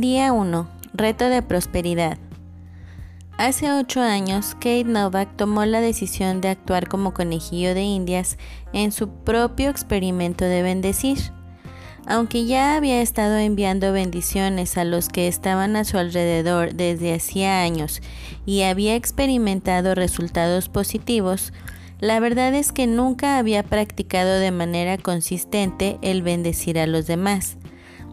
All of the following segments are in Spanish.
Día 1. Reto de prosperidad. Hace ocho años, Kate Novak tomó la decisión de actuar como conejillo de indias en su propio experimento de bendecir. Aunque ya había estado enviando bendiciones a los que estaban a su alrededor desde hacía años y había experimentado resultados positivos, la verdad es que nunca había practicado de manera consistente el bendecir a los demás.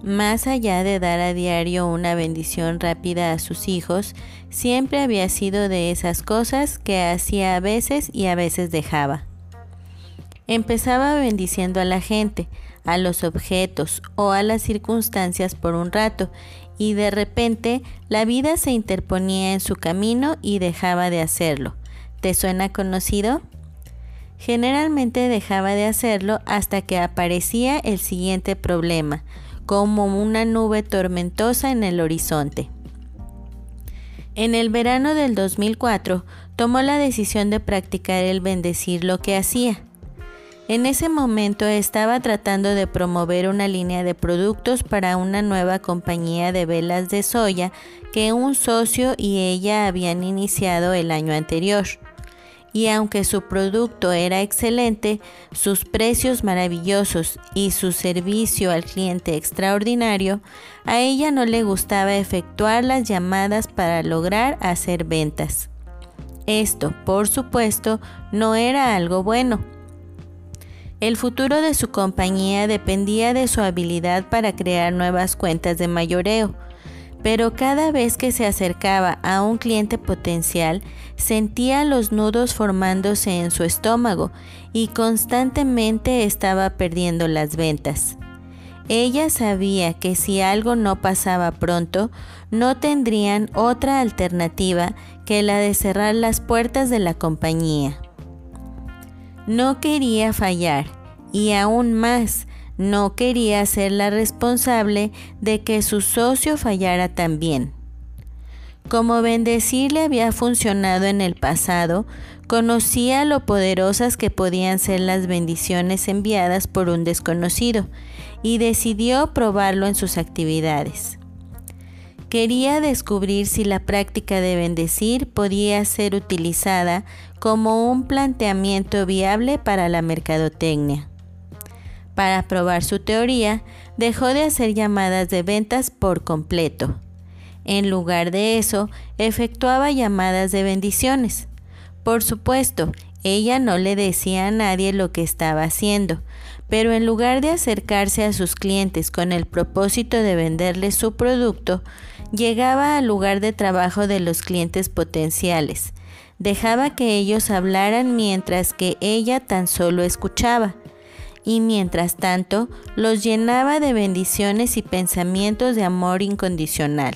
Más allá de dar a diario una bendición rápida a sus hijos, siempre había sido de esas cosas que hacía a veces y a veces dejaba. Empezaba bendiciendo a la gente, a los objetos o a las circunstancias por un rato, y de repente la vida se interponía en su camino y dejaba de hacerlo. ¿Te suena conocido? Generalmente dejaba de hacerlo hasta que aparecía el siguiente problema, como una nube tormentosa en el horizonte. En el verano del 2004 tomó la decisión de practicar el bendecir lo que hacía. En ese momento estaba tratando de promover una línea de productos para una nueva compañía de velas de soya que un socio y ella habían iniciado el año anterior y aunque su producto era excelente, sus precios maravillosos y su servicio al cliente extraordinario, a ella no le gustaba efectuar las llamadas para lograr hacer ventas. Esto, por supuesto, no era algo bueno. El futuro de su compañía dependía de su habilidad para crear nuevas cuentas de mayoreo, pero cada vez que se acercaba a un cliente potencial, sentía los nudos formándose en su estómago y constantemente estaba perdiendo las ventas. Ella sabía que si algo no pasaba pronto, no tendrían otra alternativa que la de cerrar las puertas de la compañía. No quería fallar y aún más, no quería ser la responsable de que su socio fallara también. Como bendecirle había funcionado en el pasado, conocía lo poderosas que podían ser las bendiciones enviadas por un desconocido y decidió probarlo en sus actividades. Quería descubrir si la práctica de bendecir podía ser utilizada como un planteamiento viable para la mercadotecnia. Para probar su teoría, dejó de hacer llamadas de ventas por completo. En lugar de eso, efectuaba llamadas de bendiciones. Por supuesto, ella no le decía a nadie lo que estaba haciendo, pero en lugar de acercarse a sus clientes con el propósito de venderles su producto, llegaba al lugar de trabajo de los clientes potenciales. Dejaba que ellos hablaran mientras que ella tan solo escuchaba y mientras tanto los llenaba de bendiciones y pensamientos de amor incondicional.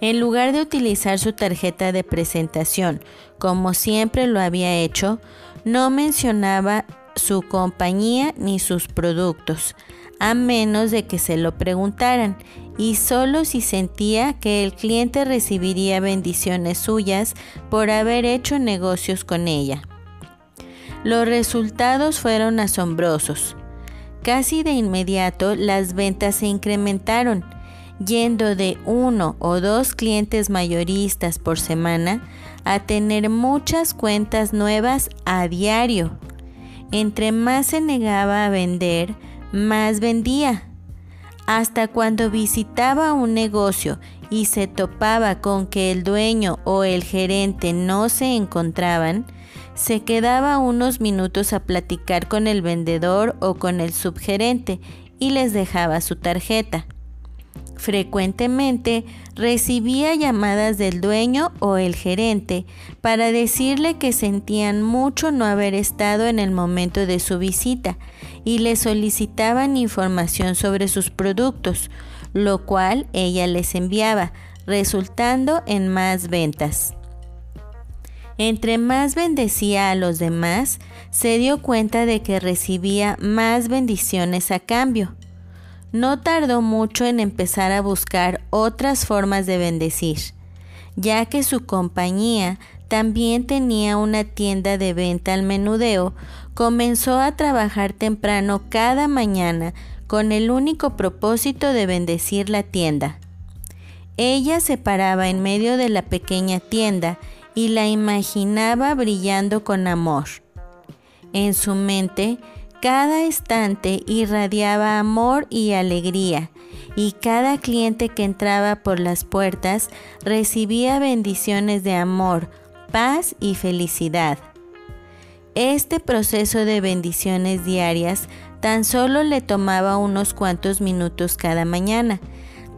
En lugar de utilizar su tarjeta de presentación, como siempre lo había hecho, no mencionaba su compañía ni sus productos, a menos de que se lo preguntaran, y solo si sentía que el cliente recibiría bendiciones suyas por haber hecho negocios con ella. Los resultados fueron asombrosos. Casi de inmediato las ventas se incrementaron, yendo de uno o dos clientes mayoristas por semana a tener muchas cuentas nuevas a diario. Entre más se negaba a vender, más vendía. Hasta cuando visitaba un negocio y se topaba con que el dueño o el gerente no se encontraban, se quedaba unos minutos a platicar con el vendedor o con el subgerente y les dejaba su tarjeta. Frecuentemente recibía llamadas del dueño o el gerente para decirle que sentían mucho no haber estado en el momento de su visita y le solicitaban información sobre sus productos, lo cual ella les enviaba, resultando en más ventas. Entre más bendecía a los demás, se dio cuenta de que recibía más bendiciones a cambio. No tardó mucho en empezar a buscar otras formas de bendecir, ya que su compañía también tenía una tienda de venta al menudeo, comenzó a trabajar temprano cada mañana con el único propósito de bendecir la tienda. Ella se paraba en medio de la pequeña tienda y la imaginaba brillando con amor. En su mente, cada estante irradiaba amor y alegría, y cada cliente que entraba por las puertas recibía bendiciones de amor, paz y felicidad. Este proceso de bendiciones diarias tan solo le tomaba unos cuantos minutos cada mañana,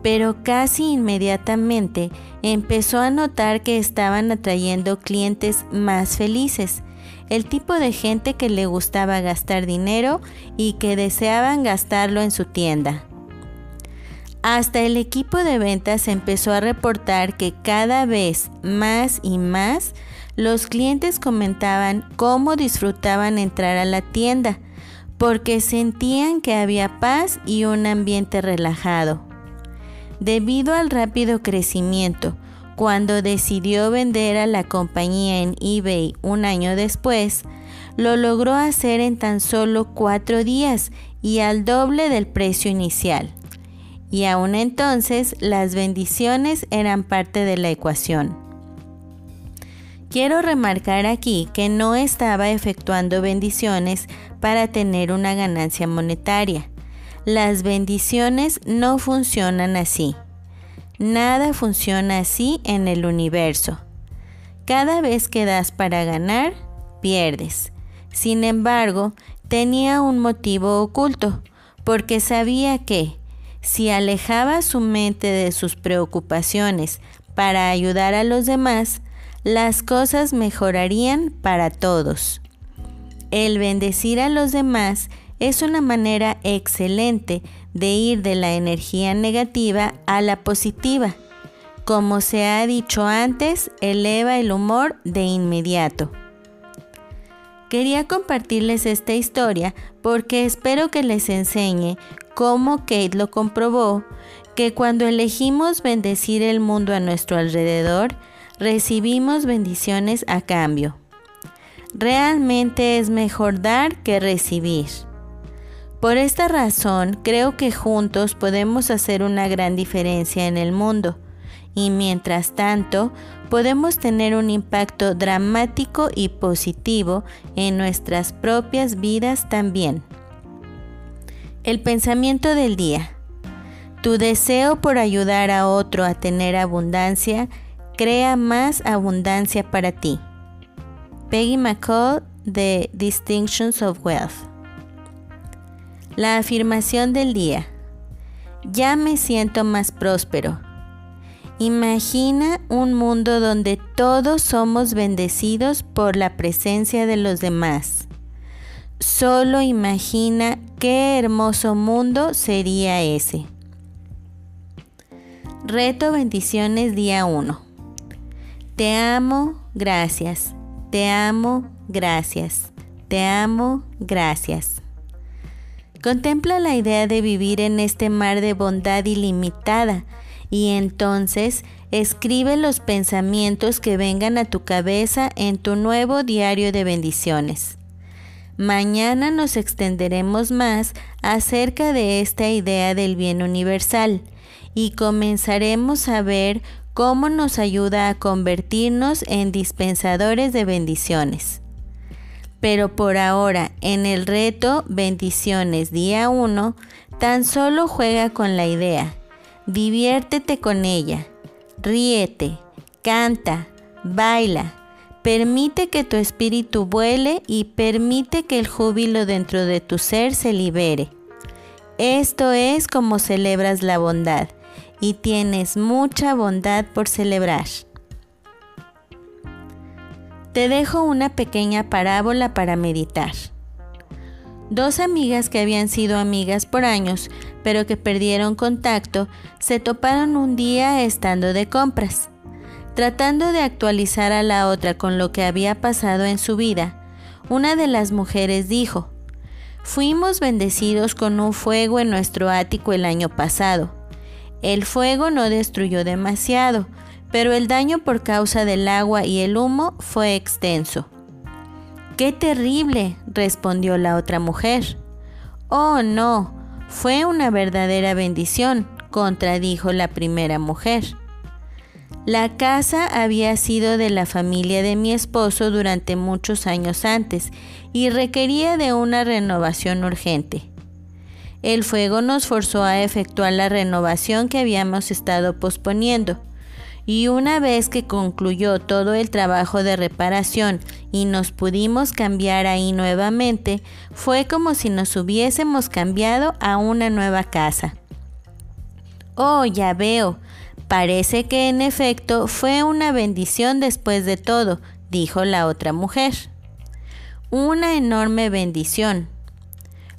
pero casi inmediatamente empezó a notar que estaban atrayendo clientes más felices, el tipo de gente que le gustaba gastar dinero y que deseaban gastarlo en su tienda. Hasta el equipo de ventas empezó a reportar que cada vez más y más los clientes comentaban cómo disfrutaban entrar a la tienda, porque sentían que había paz y un ambiente relajado. Debido al rápido crecimiento, cuando decidió vender a la compañía en eBay un año después, lo logró hacer en tan solo cuatro días y al doble del precio inicial. Y aún entonces las bendiciones eran parte de la ecuación. Quiero remarcar aquí que no estaba efectuando bendiciones para tener una ganancia monetaria. Las bendiciones no funcionan así. Nada funciona así en el universo. Cada vez que das para ganar, pierdes. Sin embargo, tenía un motivo oculto, porque sabía que, si alejaba su mente de sus preocupaciones para ayudar a los demás, las cosas mejorarían para todos. El bendecir a los demás es una manera excelente de ir de la energía negativa a la positiva. Como se ha dicho antes, eleva el humor de inmediato. Quería compartirles esta historia porque espero que les enseñe cómo Kate lo comprobó, que cuando elegimos bendecir el mundo a nuestro alrededor, recibimos bendiciones a cambio. Realmente es mejor dar que recibir. Por esta razón, creo que juntos podemos hacer una gran diferencia en el mundo y mientras tanto podemos tener un impacto dramático y positivo en nuestras propias vidas también. El pensamiento del día. Tu deseo por ayudar a otro a tener abundancia crea más abundancia para ti. Peggy McCall de Distinctions of Wealth. La afirmación del día. Ya me siento más próspero. Imagina un mundo donde todos somos bendecidos por la presencia de los demás. Solo imagina qué hermoso mundo sería ese. Reto bendiciones día 1. Te amo, gracias. Te amo, gracias. Te amo, gracias. Contempla la idea de vivir en este mar de bondad ilimitada y entonces escribe los pensamientos que vengan a tu cabeza en tu nuevo diario de bendiciones. Mañana nos extenderemos más acerca de esta idea del bien universal y comenzaremos a ver cómo nos ayuda a convertirnos en dispensadores de bendiciones. Pero por ahora, en el reto Bendiciones día 1, tan solo juega con la idea. Diviértete con ella. Ríete, canta, baila. Permite que tu espíritu vuele y permite que el júbilo dentro de tu ser se libere. Esto es como celebras la bondad y tienes mucha bondad por celebrar. Te dejo una pequeña parábola para meditar. Dos amigas que habían sido amigas por años, pero que perdieron contacto, se toparon un día estando de compras. Tratando de actualizar a la otra con lo que había pasado en su vida, una de las mujeres dijo, Fuimos bendecidos con un fuego en nuestro ático el año pasado. El fuego no destruyó demasiado, pero el daño por causa del agua y el humo fue extenso. ¡Qué terrible! respondió la otra mujer. Oh, no, Fue una verdadera bendición, contradijo la primera mujer. La casa había sido de la familia de mi esposo durante muchos años antes y requería de una renovación urgente. El fuego nos forzó a efectuar la renovación que habíamos estado posponiendo y una vez que concluyó todo el trabajo de reparación y nos pudimos cambiar ahí nuevamente, fue como si nos hubiésemos cambiado a una nueva casa. Oh, ya veo. Parece que en efecto fue una bendición después de todo, dijo la otra mujer. Una enorme bendición.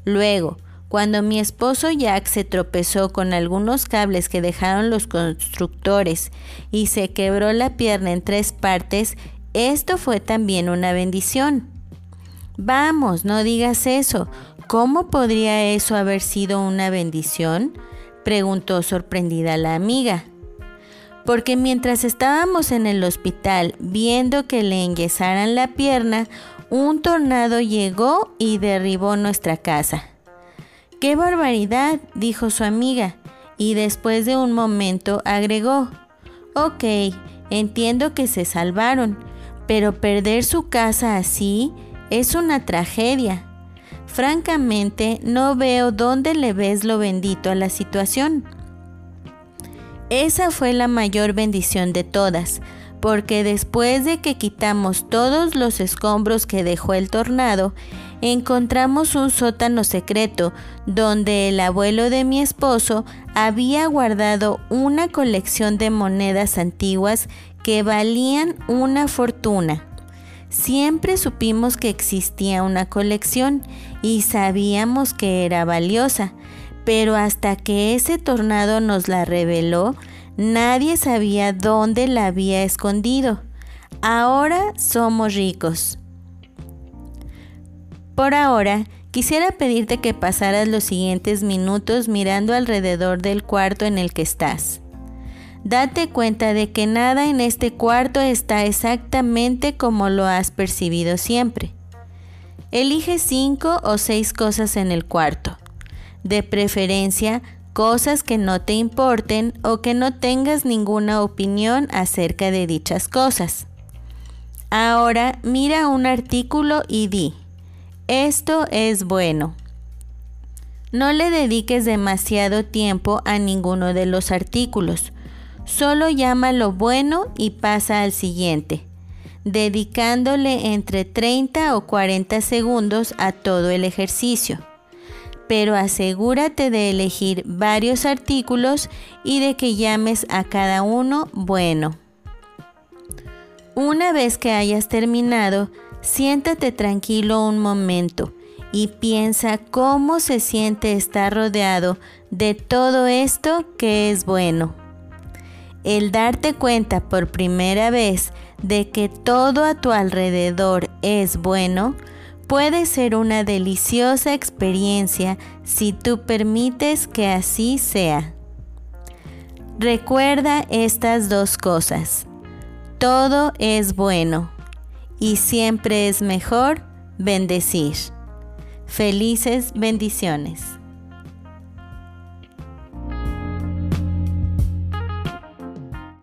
Luego, cuando mi esposo Jack se tropezó con algunos cables que dejaron los constructores y se quebró la pierna en tres partes, esto fue también una bendición. Vamos, no digas eso. ¿Cómo podría eso haber sido una bendición? preguntó sorprendida la amiga. Porque mientras estábamos en el hospital viendo que le enyesaran la pierna, un tornado llegó y derribó nuestra casa. ¡Qué barbaridad! dijo su amiga, y después de un momento agregó, Ok, entiendo que se salvaron, pero perder su casa así es una tragedia. Francamente, no veo dónde le ves lo bendito a la situación. Esa fue la mayor bendición de todas, porque después de que quitamos todos los escombros que dejó el tornado, encontramos un sótano secreto donde el abuelo de mi esposo había guardado una colección de monedas antiguas que valían una fortuna. Siempre supimos que existía una colección y sabíamos que era valiosa, pero hasta que ese tornado nos la reveló, Nadie sabía dónde la había escondido. Ahora somos ricos. Por ahora, quisiera pedirte que pasaras los siguientes minutos mirando alrededor del cuarto en el que estás. Date cuenta de que nada en este cuarto está exactamente como lo has percibido siempre. Elige cinco o seis cosas en el cuarto. De preferencia, cosas que no te importen o que no tengas ninguna opinión acerca de dichas cosas. Ahora mira un artículo y di, esto es bueno. No le dediques demasiado tiempo a ninguno de los artículos, solo llama lo bueno y pasa al siguiente, dedicándole entre 30 o 40 segundos a todo el ejercicio pero asegúrate de elegir varios artículos y de que llames a cada uno bueno. Una vez que hayas terminado, siéntate tranquilo un momento y piensa cómo se siente estar rodeado de todo esto que es bueno. El darte cuenta por primera vez de que todo a tu alrededor es bueno, puede ser una deliciosa experiencia si tú permites que así sea. Recuerda estas dos cosas. Todo es bueno y siempre es mejor bendecir. Felices bendiciones.